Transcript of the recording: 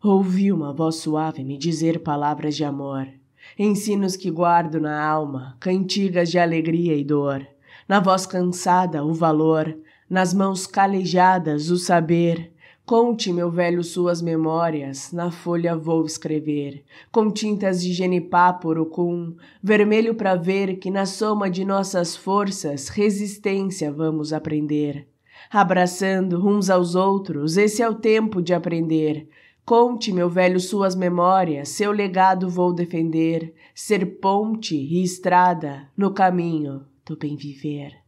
Ouvi uma voz suave me dizer palavras de amor, ensinos que guardo na alma, cantigas de alegria e dor. Na voz cansada, o valor, nas mãos calejadas, o saber. Conte, meu velho, suas memórias, na folha vou escrever, com tintas de genipá por ocum, vermelho para ver que na soma de nossas forças resistência vamos aprender. Abraçando uns aos outros, esse é o tempo de aprender. Conte, meu velho, suas memórias, seu legado vou defender, ser ponte e estrada no caminho do bem viver.